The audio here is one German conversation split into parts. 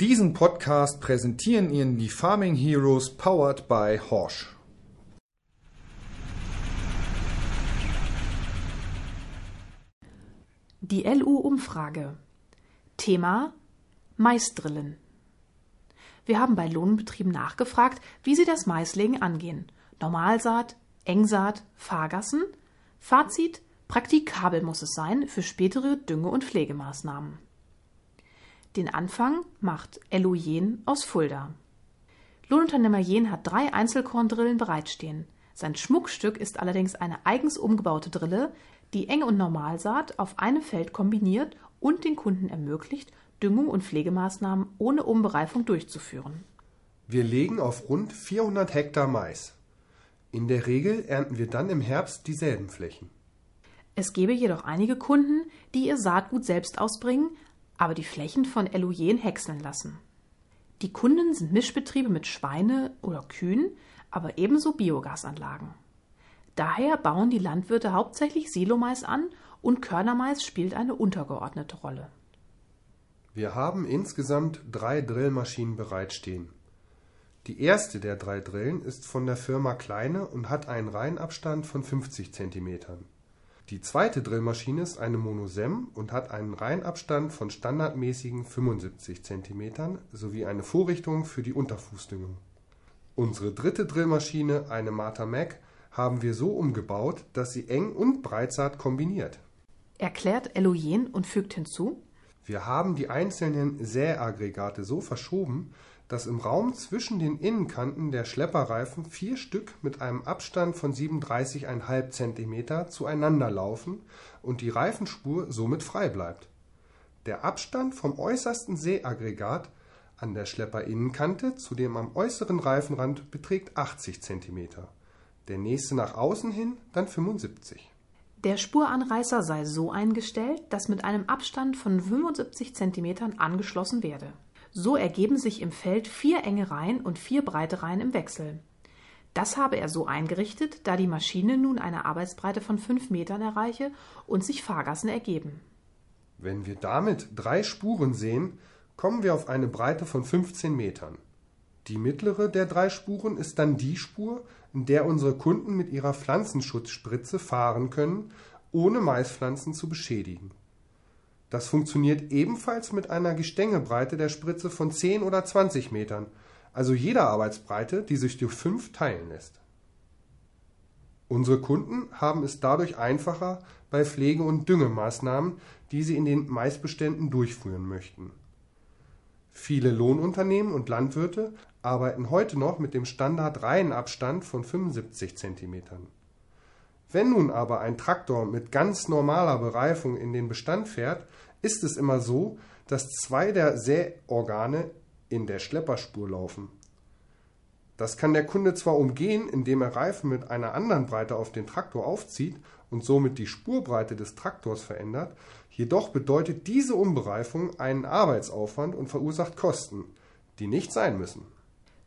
Diesen Podcast präsentieren Ihnen die Farming Heroes powered by Horsch. Die LU-Umfrage. Thema Maisdrillen. Wir haben bei Lohnbetrieben nachgefragt, wie sie das Maislegen angehen. Normalsaat, Engsaat, Fahrgassen. Fazit: Praktikabel muss es sein für spätere Dünge- und Pflegemaßnahmen. Den Anfang macht Ello Jen aus Fulda. Lohnunternehmer Jen hat drei Einzelkorndrillen bereitstehen. Sein Schmuckstück ist allerdings eine eigens umgebaute Drille, die Eng- und Normalsaat auf einem Feld kombiniert und den Kunden ermöglicht, Düngung und Pflegemaßnahmen ohne Umbereifung durchzuführen. Wir legen auf rund 400 Hektar Mais. In der Regel ernten wir dann im Herbst dieselben Flächen. Es gebe jedoch einige Kunden, die ihr Saatgut selbst ausbringen, aber die Flächen von Eloyen häckseln lassen. Die Kunden sind Mischbetriebe mit Schweine oder Kühen, aber ebenso Biogasanlagen. Daher bauen die Landwirte hauptsächlich Silomais an und Körnermais spielt eine untergeordnete Rolle. Wir haben insgesamt drei Drillmaschinen bereitstehen. Die erste der drei Drillen ist von der Firma Kleine und hat einen Reihenabstand von 50 cm. Die zweite Drillmaschine ist eine Monosem und hat einen Reihenabstand von standardmäßigen 75 cm sowie eine Vorrichtung für die Unterfußdüngung. Unsere dritte Drillmaschine, eine Mata Mac, haben wir so umgebaut, dass sie Eng- und Breitsaat kombiniert. Erklärt Eloyen und fügt hinzu, wir haben die einzelnen Säaggregate so verschoben, dass im Raum zwischen den Innenkanten der Schlepperreifen vier Stück mit einem Abstand von 37,5 cm zueinander laufen und die Reifenspur somit frei bleibt. Der Abstand vom äußersten Säaggregat an der Schlepperinnenkante zu dem am äußeren Reifenrand beträgt 80 cm, der nächste nach außen hin dann 75 der Spuranreißer sei so eingestellt, dass mit einem Abstand von 75 cm angeschlossen werde. So ergeben sich im Feld vier enge Reihen und vier breite Reihen im Wechsel. Das habe er so eingerichtet, da die Maschine nun eine Arbeitsbreite von 5 Metern erreiche und sich Fahrgassen ergeben. Wenn wir damit drei Spuren sehen, kommen wir auf eine Breite von 15 Metern. Die mittlere der drei Spuren ist dann die Spur, in der unsere Kunden mit ihrer Pflanzenschutzspritze fahren können, ohne Maispflanzen zu beschädigen. Das funktioniert ebenfalls mit einer Gestängebreite der Spritze von 10 oder 20 Metern, also jeder Arbeitsbreite, die sich durch fünf teilen lässt. Unsere Kunden haben es dadurch einfacher bei Pflege- und Düngemaßnahmen, die sie in den Maisbeständen durchführen möchten. Viele Lohnunternehmen und Landwirte arbeiten heute noch mit dem Standard-Reihenabstand von 75 cm. Wenn nun aber ein Traktor mit ganz normaler Bereifung in den Bestand fährt, ist es immer so, dass zwei der Säorgane in der Schlepperspur laufen. Das kann der Kunde zwar umgehen, indem er Reifen mit einer anderen Breite auf den Traktor aufzieht und somit die Spurbreite des Traktors verändert, jedoch bedeutet diese Umbereifung einen Arbeitsaufwand und verursacht Kosten, die nicht sein müssen.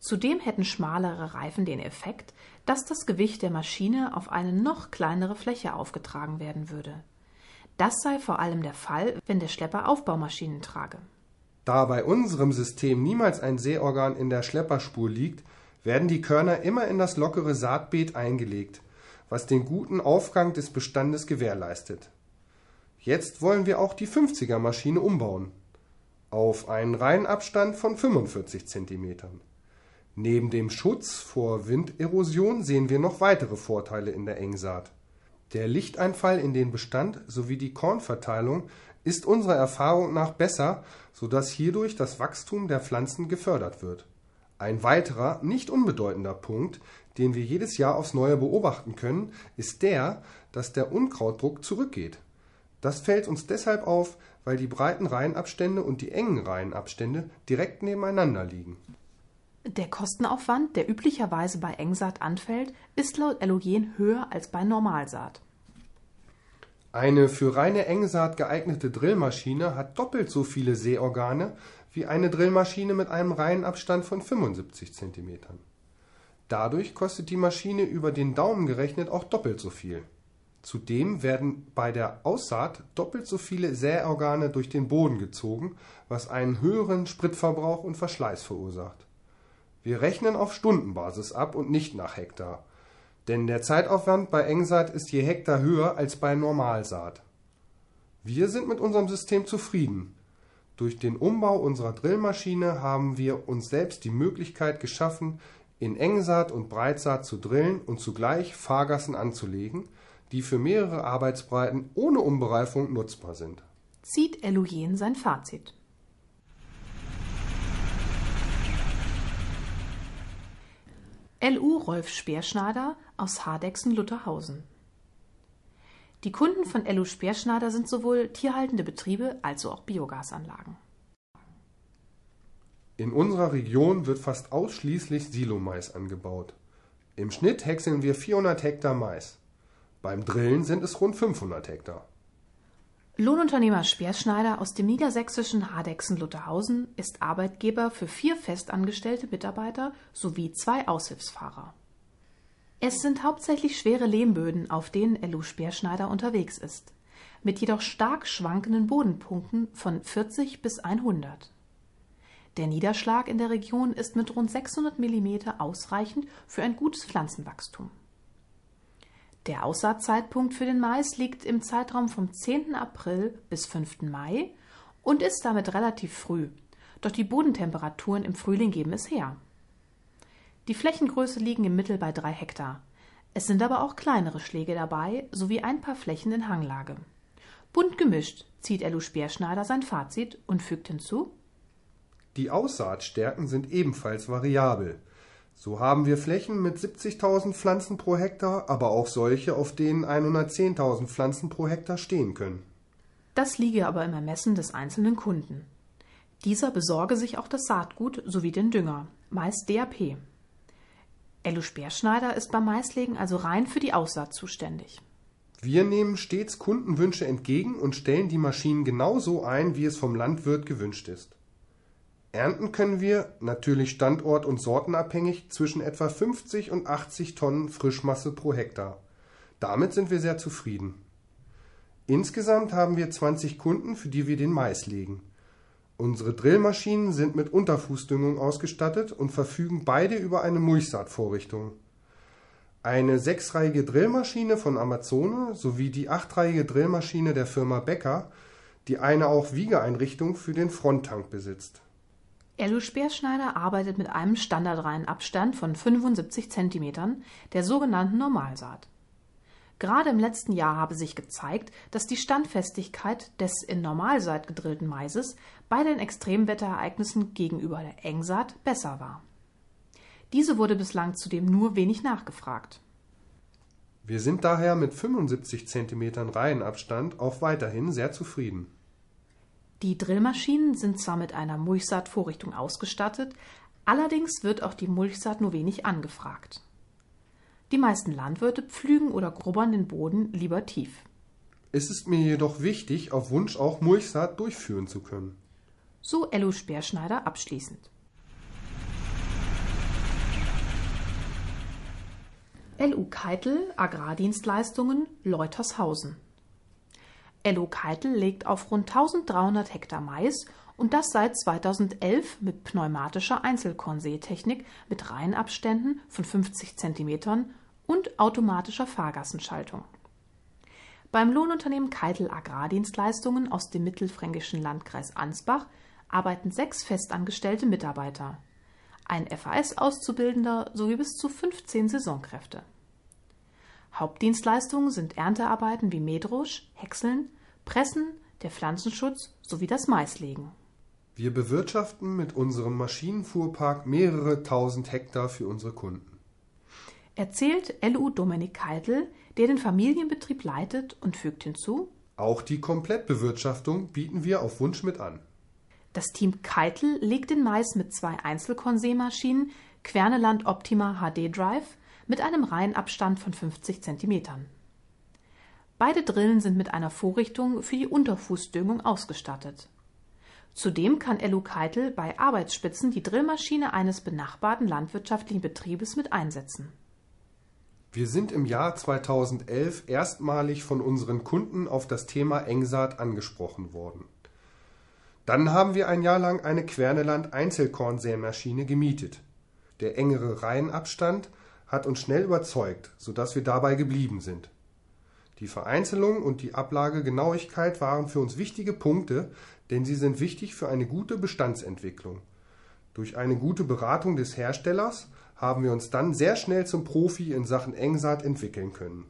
Zudem hätten schmalere Reifen den Effekt, dass das Gewicht der Maschine auf eine noch kleinere Fläche aufgetragen werden würde. Das sei vor allem der Fall, wenn der Schlepper Aufbaumaschinen trage. Da bei unserem System niemals ein Säorgan in der Schlepperspur liegt, werden die Körner immer in das lockere Saatbeet eingelegt, was den guten Aufgang des Bestandes gewährleistet. Jetzt wollen wir auch die 50er Maschine umbauen. Auf einen Reihenabstand von 45 Zentimetern. Neben dem Schutz vor Winderosion sehen wir noch weitere Vorteile in der Engsaat. Der Lichteinfall in den Bestand sowie die Kornverteilung ist unserer Erfahrung nach besser, so dass hierdurch das Wachstum der Pflanzen gefördert wird. Ein weiterer, nicht unbedeutender Punkt, den wir jedes Jahr aufs Neue beobachten können, ist der, dass der Unkrautdruck zurückgeht. Das fällt uns deshalb auf, weil die breiten Reihenabstände und die engen Reihenabstände direkt nebeneinander liegen. Der Kostenaufwand, der üblicherweise bei Engsaat anfällt, ist laut Elogen höher als bei Normalsaat. Eine für reine Engsaat geeignete Drillmaschine hat doppelt so viele Säorgane wie eine Drillmaschine mit einem Reihenabstand von 75 cm. Dadurch kostet die Maschine über den Daumen gerechnet auch doppelt so viel. Zudem werden bei der Aussaat doppelt so viele Säorgane durch den Boden gezogen, was einen höheren Spritverbrauch und Verschleiß verursacht. Wir rechnen auf Stundenbasis ab und nicht nach Hektar. Denn der Zeitaufwand bei Engsaat ist je Hektar höher als bei Normalsaat. Wir sind mit unserem System zufrieden. Durch den Umbau unserer Drillmaschine haben wir uns selbst die Möglichkeit geschaffen, in Engsaat und Breitsaat zu drillen und zugleich Fahrgassen anzulegen, die für mehrere Arbeitsbreiten ohne Umbereifung nutzbar sind. Zieht Elujen sein Fazit. LU Rolf Speerschneider aus Hardexen-Lutherhausen. Die Kunden von LU Speerschneider sind sowohl tierhaltende Betriebe als auch Biogasanlagen. In unserer Region wird fast ausschließlich Silomais angebaut. Im Schnitt häckseln wir 400 Hektar Mais. Beim Drillen sind es rund 500 Hektar. Lohnunternehmer Speerschneider aus dem niedersächsischen Hardexen-Lutherhausen ist Arbeitgeber für vier festangestellte Mitarbeiter sowie zwei Aushilfsfahrer. Es sind hauptsächlich schwere Lehmböden, auf denen Ellu Speerschneider unterwegs ist, mit jedoch stark schwankenden Bodenpunkten von 40 bis 100. Der Niederschlag in der Region ist mit rund 600 mm ausreichend für ein gutes Pflanzenwachstum. Der Aussaatzeitpunkt für den Mais liegt im Zeitraum vom 10. April bis 5. Mai und ist damit relativ früh, doch die Bodentemperaturen im Frühling geben es her. Die Flächengröße liegen im Mittel bei drei Hektar. Es sind aber auch kleinere Schläge dabei, sowie ein paar Flächen in Hanglage. Bunt gemischt zieht Ellu Speerschneider sein Fazit und fügt hinzu: Die Aussaatstärken sind ebenfalls variabel. So haben wir Flächen mit 70.000 Pflanzen pro Hektar, aber auch solche, auf denen 110.000 Pflanzen pro Hektar stehen können. Das liege aber im Ermessen des einzelnen Kunden. Dieser besorge sich auch das Saatgut sowie den Dünger, meist DAP. Ellu Speerschneider ist beim Maislegen also rein für die Aussaat zuständig. Wir nehmen stets Kundenwünsche entgegen und stellen die Maschinen genau so ein, wie es vom Landwirt gewünscht ist. Ernten können wir, natürlich standort- und sortenabhängig, zwischen etwa 50 und 80 Tonnen Frischmasse pro Hektar. Damit sind wir sehr zufrieden. Insgesamt haben wir 20 Kunden, für die wir den Mais legen. Unsere Drillmaschinen sind mit Unterfußdüngung ausgestattet und verfügen beide über eine Mulchsaatvorrichtung. Eine sechsreihige Drillmaschine von Amazone sowie die achtreihige Drillmaschine der Firma Becker, die eine auch Wiegeeinrichtung für den Fronttank besitzt. Ello Speerschneider arbeitet mit einem Standardreihenabstand von 75 cm, der sogenannten Normalsaat. Gerade im letzten Jahr habe sich gezeigt, dass die Standfestigkeit des in Normalsaat gedrillten Maises bei den Extremwetterereignissen gegenüber der Engsaat besser war. Diese wurde bislang zudem nur wenig nachgefragt. Wir sind daher mit 75 cm Reihenabstand auch weiterhin sehr zufrieden. Die Drillmaschinen sind zwar mit einer Mulchsaatvorrichtung ausgestattet, allerdings wird auch die Mulchsaat nur wenig angefragt. Die meisten Landwirte pflügen oder grubbern den Boden lieber tief. Es ist mir jedoch wichtig, auf Wunsch auch Mulchsaat durchführen zu können. So Ello Speerschneider abschließend. LU Keitel Agrardienstleistungen Leutershausen LU Keitel legt auf rund 1300 Hektar Mais und das seit 2011 mit pneumatischer Einzelkornseetechnik mit Reihenabständen von 50 cm und automatischer Fahrgassenschaltung. Beim Lohnunternehmen Keitel Agrardienstleistungen aus dem mittelfränkischen Landkreis Ansbach arbeiten sechs festangestellte Mitarbeiter, ein FAS-Auszubildender sowie bis zu 15 Saisonkräfte. Hauptdienstleistungen sind Erntearbeiten wie Mähdrusch, Häckseln, Pressen, der Pflanzenschutz sowie das Maislegen. Wir bewirtschaften mit unserem Maschinenfuhrpark mehrere tausend Hektar für unsere Kunden. Erzählt LU Dominik Keitel, der den Familienbetrieb leitet und fügt hinzu: Auch die Komplettbewirtschaftung bieten wir auf Wunsch mit an. Das Team Keitel legt den Mais mit zwei Einzelkornseemaschinen Querneland Optima HD Drive mit einem Reihenabstand von 50 cm. Beide Drillen sind mit einer Vorrichtung für die Unterfußdüngung ausgestattet. Zudem kann LU Keitel bei Arbeitsspitzen die Drillmaschine eines benachbarten landwirtschaftlichen Betriebes mit einsetzen. Wir sind im Jahr 2011 erstmalig von unseren Kunden auf das Thema Engsaat angesprochen worden. Dann haben wir ein Jahr lang eine Querneland Einzelkornsämaschine gemietet. Der engere Reihenabstand hat uns schnell überzeugt, sodass wir dabei geblieben sind. Die Vereinzelung und die Ablagegenauigkeit waren für uns wichtige Punkte, denn sie sind wichtig für eine gute Bestandsentwicklung. Durch eine gute Beratung des Herstellers haben wir uns dann sehr schnell zum Profi in Sachen Engsaat entwickeln können.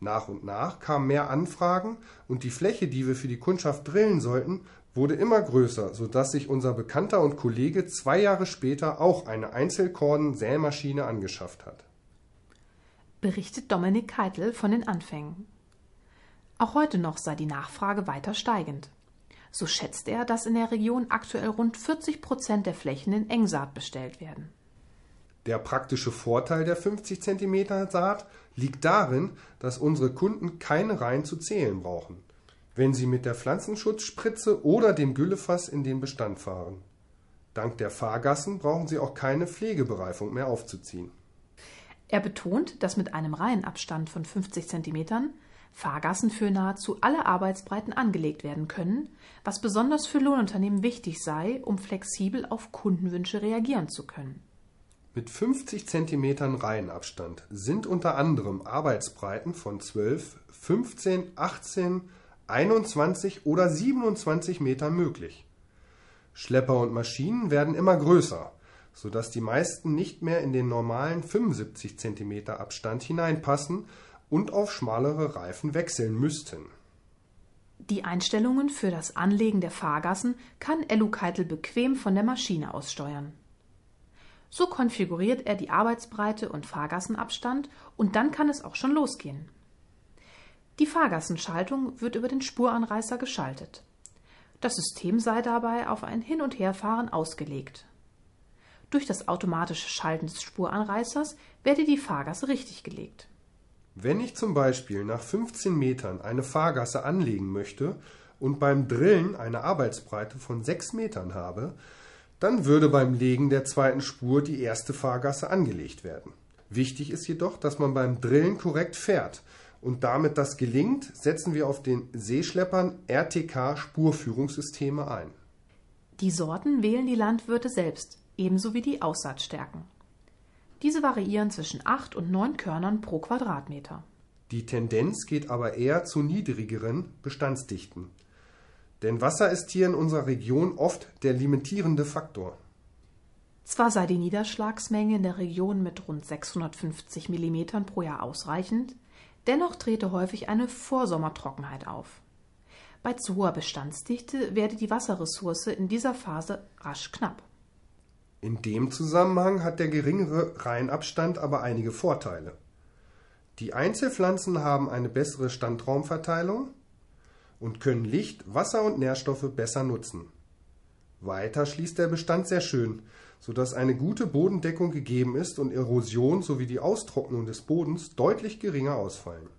Nach und nach kamen mehr Anfragen und die Fläche, die wir für die Kundschaft drillen sollten, wurde immer größer, sodass sich unser Bekannter und Kollege zwei Jahre später auch eine Einzelkorn-Sämaschine angeschafft hat. Berichtet Dominik Keitel von den Anfängen. Auch heute noch sei die Nachfrage weiter steigend. So schätzt er, dass in der Region aktuell rund 40 Prozent der Flächen in Engsaat bestellt werden. Der praktische Vorteil der 50 cm Saat liegt darin, dass unsere Kunden keine Reihen zu zählen brauchen, wenn sie mit der Pflanzenschutzspritze oder dem Güllefass in den Bestand fahren. Dank der Fahrgassen brauchen sie auch keine Pflegebereifung mehr aufzuziehen. Er betont, dass mit einem Reihenabstand von 50 cm Fahrgassen für nahezu alle Arbeitsbreiten angelegt werden können, was besonders für Lohnunternehmen wichtig sei, um flexibel auf Kundenwünsche reagieren zu können. Mit 50 cm Reihenabstand sind unter anderem Arbeitsbreiten von 12, 15, 18, 21 oder 27 Meter möglich. Schlepper und Maschinen werden immer größer, sodass die meisten nicht mehr in den normalen 75 cm Abstand hineinpassen und auf schmalere Reifen wechseln müssten. Die Einstellungen für das Anlegen der Fahrgassen kann Elukeitel bequem von der Maschine aus steuern. So konfiguriert er die Arbeitsbreite und Fahrgassenabstand und dann kann es auch schon losgehen. Die Fahrgassenschaltung wird über den Spuranreißer geschaltet. Das System sei dabei auf ein Hin- und Herfahren ausgelegt. Durch das automatische Schalten des Spuranreißers werde die Fahrgasse richtig gelegt. Wenn ich zum Beispiel nach 15 Metern eine Fahrgasse anlegen möchte und beim Drillen eine Arbeitsbreite von 6 Metern habe, dann würde beim Legen der zweiten Spur die erste Fahrgasse angelegt werden. Wichtig ist jedoch, dass man beim Drillen korrekt fährt und damit das gelingt, setzen wir auf den Seeschleppern RTK Spurführungssysteme ein. Die Sorten wählen die Landwirte selbst, ebenso wie die Aussaatstärken. Diese variieren zwischen 8 und 9 Körnern pro Quadratmeter. Die Tendenz geht aber eher zu niedrigeren Bestandsdichten. Denn Wasser ist hier in unserer Region oft der limitierende Faktor. Zwar sei die Niederschlagsmenge in der Region mit rund 650 mm pro Jahr ausreichend, dennoch trete häufig eine Vorsommertrockenheit auf. Bei zu hoher Bestandsdichte werde die Wasserressource in dieser Phase rasch knapp. In dem Zusammenhang hat der geringere Reihenabstand aber einige Vorteile. Die Einzelpflanzen haben eine bessere Standraumverteilung und können Licht, Wasser und Nährstoffe besser nutzen. Weiter schließt der Bestand sehr schön, sodass eine gute Bodendeckung gegeben ist und Erosion sowie die Austrocknung des Bodens deutlich geringer ausfallen.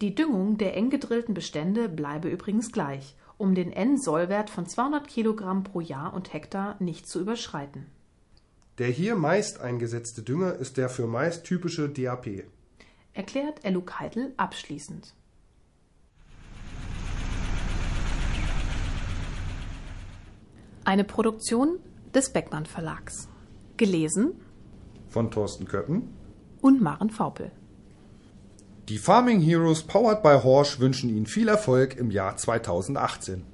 Die Düngung der eng gedrillten Bestände bleibe übrigens gleich, um den N-Sollwert von 200 Kilogramm pro Jahr und Hektar nicht zu überschreiten. Der hier meist eingesetzte Dünger ist der für Mais typische DAP. Erklärt Ellu Keitel abschließend. Eine Produktion des Beckmann Verlags. Gelesen von Thorsten Köppen und Maren Vaupel. Die Farming Heroes powered by Horsch wünschen Ihnen viel Erfolg im Jahr 2018.